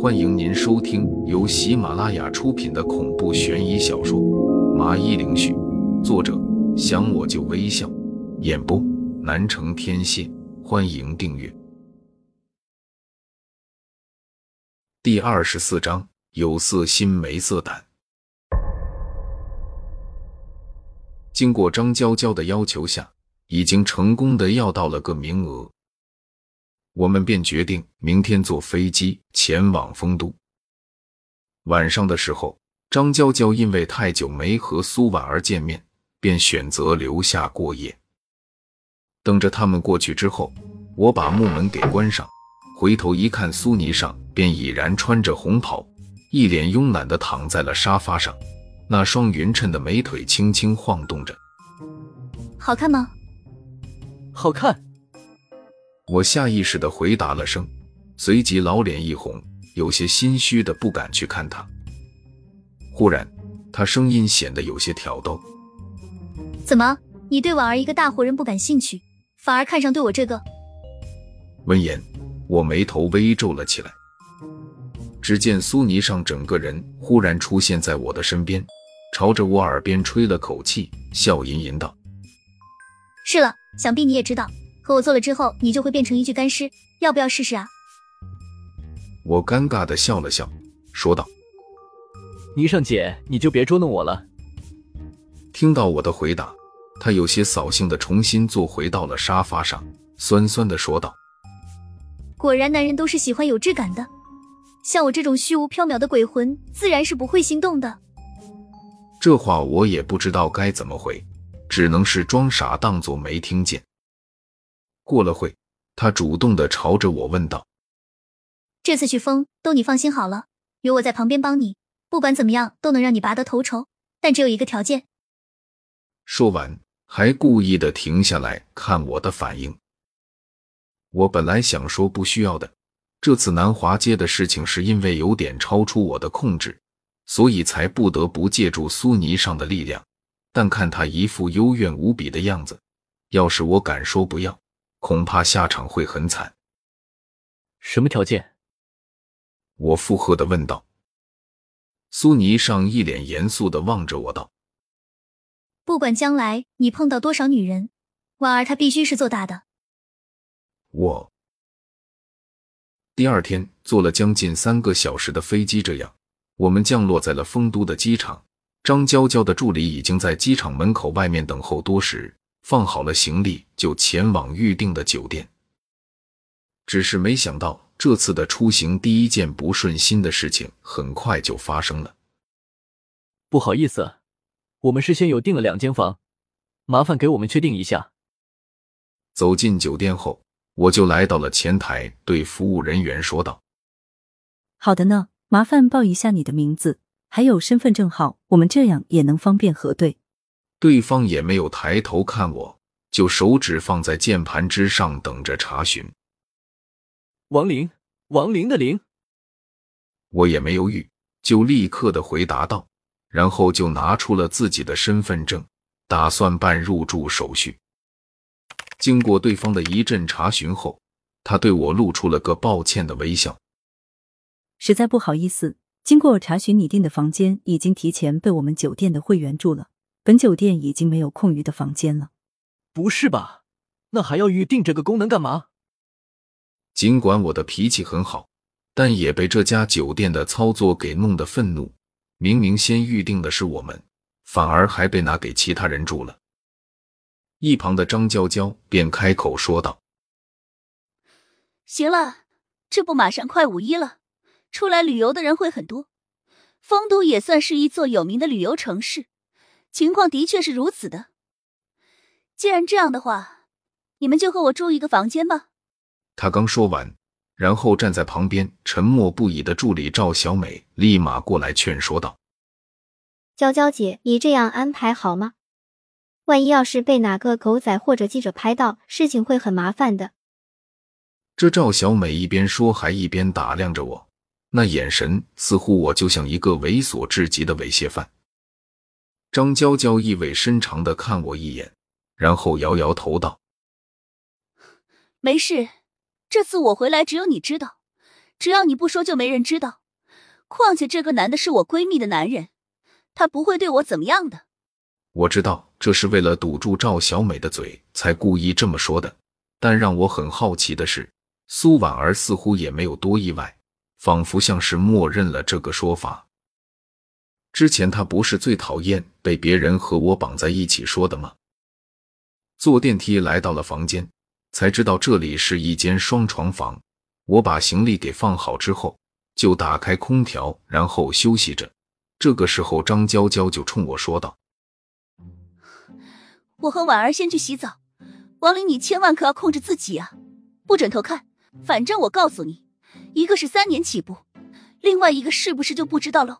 欢迎您收听由喜马拉雅出品的恐怖悬疑小说《麻衣灵絮》，作者想我就微笑，演播南城天蝎。欢迎订阅。第二十四章：有色心没色胆。经过张娇娇的要求下，已经成功的要到了个名额。我们便决定明天坐飞机前往丰都。晚上的时候，张娇娇因为太久没和苏婉儿见面，便选择留下过夜。等着他们过去之后，我把木门给关上，回头一看，苏霓上便已然穿着红袍，一脸慵懒的躺在了沙发上，那双匀称的美腿轻轻晃动着。好看吗？好看。我下意识的回答了声，随即老脸一红，有些心虚的不敢去看他。忽然，他声音显得有些挑逗：“怎么，你对婉儿一个大活人不感兴趣，反而看上对我这个？”闻言，我眉头微皱了起来。只见苏霓上整个人忽然出现在我的身边，朝着我耳边吹了口气，笑吟吟道：“是了，想必你也知道。”和我做了之后，你就会变成一具干尸，要不要试试啊？我尴尬的笑了笑，说道：“霓裳姐，你就别捉弄我了。”听到我的回答，他有些扫兴的重新坐回到了沙发上，酸酸的说道：“果然，男人都是喜欢有质感的，像我这种虚无缥缈的鬼魂，自然是不会心动的。”这话我也不知道该怎么回，只能是装傻，当作没听见。过了会，他主动的朝着我问道：“这次去疯都你放心好了，有我在旁边帮你，不管怎么样都能让你拔得头筹。但只有一个条件。”说完，还故意的停下来看我的反应。我本来想说不需要的，这次南华街的事情是因为有点超出我的控制，所以才不得不借助苏尼上的力量。但看他一副幽怨无比的样子，要是我敢说不要。恐怕下场会很惨。什么条件？我附和的问道。苏霓上一脸严肃的望着我道：“不管将来你碰到多少女人，婉儿她必须是做大的。”我第二天坐了将近三个小时的飞机，这样我们降落在了丰都的机场。张娇娇的助理已经在机场门口外面等候多时。放好了行李，就前往预定的酒店。只是没想到，这次的出行第一件不顺心的事情很快就发生了。不好意思，我们事先有订了两间房，麻烦给我们确定一下。走进酒店后，我就来到了前台，对服务人员说道：“好的呢，麻烦报一下你的名字，还有身份证号，我们这样也能方便核对。”对方也没有抬头看我，就手指放在键盘之上，等着查询。王林，王林的林。我也没犹豫，就立刻的回答道，然后就拿出了自己的身份证，打算办入住手续。经过对方的一阵查询后，他对我露出了个抱歉的微笑。实在不好意思，经过查询，你订的房间已经提前被我们酒店的会员住了。本酒店已经没有空余的房间了。不是吧？那还要预定这个功能干嘛？尽管我的脾气很好，但也被这家酒店的操作给弄得愤怒。明明先预定的是我们，反而还被拿给其他人住了。一旁的张娇娇便开口说道：“行了，这不马上快五一了，出来旅游的人会很多。丰都也算是一座有名的旅游城市。”情况的确是如此的。既然这样的话，你们就和我住一个房间吧。他刚说完，然后站在旁边沉默不已的助理赵小美立马过来劝说道：“娇娇姐，你这样安排好吗？万一要是被哪个狗仔或者记者拍到，事情会很麻烦的。”这赵小美一边说，还一边打量着我，那眼神似乎我就像一个猥琐至极的猥亵犯。张娇娇意味深长的看我一眼，然后摇摇头道：“没事，这次我回来只有你知道，只要你不说，就没人知道。况且这个男的是我闺蜜的男人，他不会对我怎么样的。我知道这是为了堵住赵小美的嘴才故意这么说的，但让我很好奇的是，苏婉儿似乎也没有多意外，仿佛像是默认了这个说法。之前他不是最讨厌被别人和我绑在一起说的吗？坐电梯来到了房间，才知道这里是一间双床房。我把行李给放好之后，就打开空调，然后休息着。这个时候，张娇娇就冲我说道。我和婉儿先去洗澡，王林，你千万可要控制自己啊，不准偷看。反正我告诉你，一个是三年起步，另外一个是不是就不知道喽。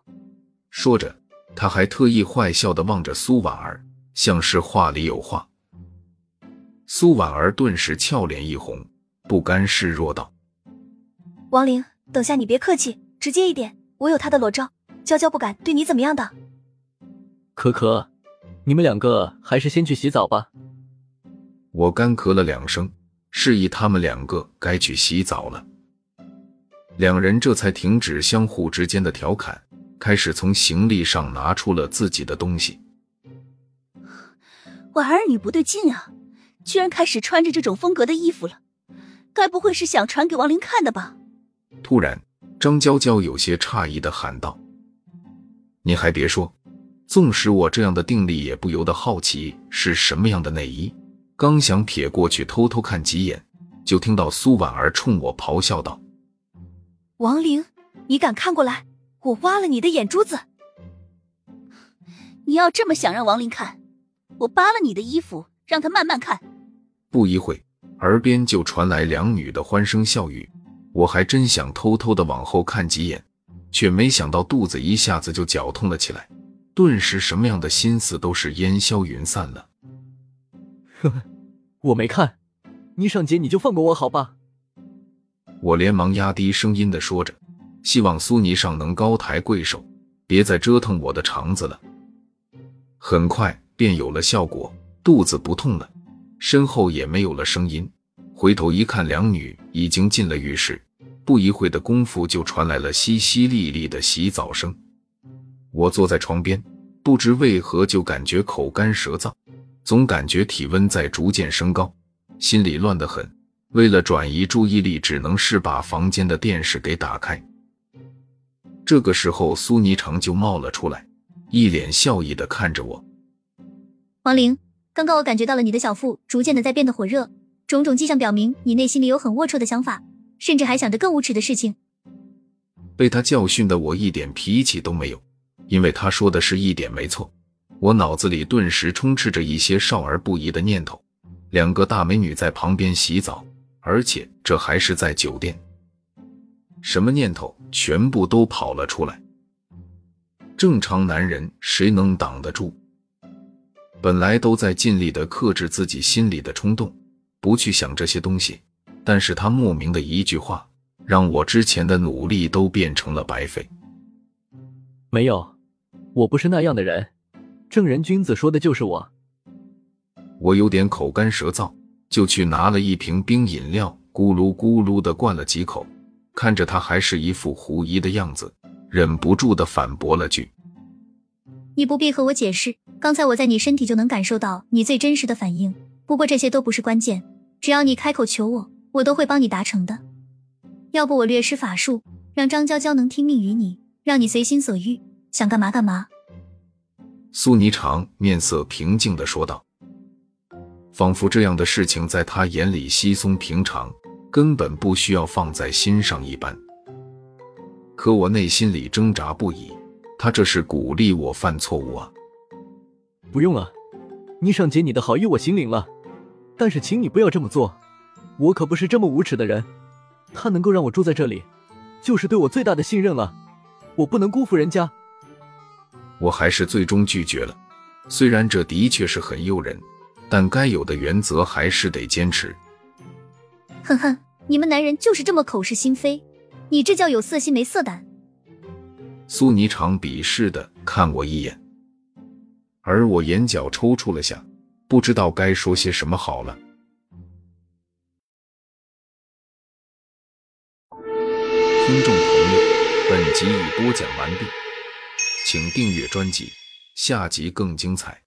说着，他还特意坏笑的望着苏婉儿，像是话里有话。苏婉儿顿时俏脸一红，不甘示弱道：“王林，等下你别客气，直接一点，我有他的裸照，娇娇不敢对你怎么样的。”可可。你们两个还是先去洗澡吧。我干咳了两声，示意他们两个该去洗澡了。两人这才停止相互之间的调侃，开始从行李上拿出了自己的东西。婉儿，你不对劲啊，居然开始穿着这种风格的衣服了，该不会是想传给王林看的吧？突然，张娇娇有些诧异的喊道：“你还别说。”纵使我这样的定力也不由得好奇是什么样的内衣，刚想撇过去偷偷看几眼，就听到苏婉儿冲我咆哮道：“王玲，你敢看过来，我挖了你的眼珠子！你要这么想让王林看，我扒了你的衣服，让他慢慢看。”不一会，耳边就传来两女的欢声笑语，我还真想偷偷的往后看几眼，却没想到肚子一下子就绞痛了起来。顿时，什么样的心思都是烟消云散了。呵呵，我没看，你上姐你就放过我好吧？我连忙压低声音的说着，希望苏尼上能高抬贵手，别再折腾我的肠子了。很快便有了效果，肚子不痛了，身后也没有了声音。回头一看，两女已经进了浴室，不一会的功夫就传来了淅淅沥沥的洗澡声。我坐在床边，不知为何就感觉口干舌燥，总感觉体温在逐渐升高，心里乱得很。为了转移注意力，只能是把房间的电视给打开。这个时候，苏霓裳就冒了出来，一脸笑意的看着我：“王玲，刚刚我感觉到了你的小腹逐渐的在变得火热，种种迹象表明你内心里有很龌龊的想法，甚至还想着更无耻的事情。”被他教训的我一点脾气都没有。因为他说的是一点没错，我脑子里顿时充斥着一些少儿不宜的念头。两个大美女在旁边洗澡，而且这还是在酒店，什么念头全部都跑了出来。正常男人谁能挡得住？本来都在尽力的克制自己心里的冲动，不去想这些东西，但是他莫名的一句话，让我之前的努力都变成了白费。没有。我不是那样的人，正人君子说的就是我。我有点口干舌燥，就去拿了一瓶冰饮料，咕噜咕噜的灌了几口。看着他还是一副狐疑的样子，忍不住的反驳了句：“你不必和我解释，刚才我在你身体就能感受到你最真实的反应。不过这些都不是关键，只要你开口求我，我都会帮你达成的。要不我略施法术，让张娇娇能听命于你，让你随心所欲。”想干嘛干嘛。苏霓裳面色平静的说道，仿佛这样的事情在他眼里稀松平常，根本不需要放在心上一般。可我内心里挣扎不已，他这是鼓励我犯错误啊！不用了，你上姐你的好意我心领了，但是请你不要这么做，我可不是这么无耻的人。他能够让我住在这里，就是对我最大的信任了，我不能辜负人家。我还是最终拒绝了，虽然这的确是很诱人，但该有的原则还是得坚持。哼哼，你们男人就是这么口是心非，你这叫有色心没色胆。苏霓裳鄙视的看我一眼，而我眼角抽搐了下，不知道该说些什么好了。听众朋友，本集已播讲完毕，请订阅专辑，下集更精彩。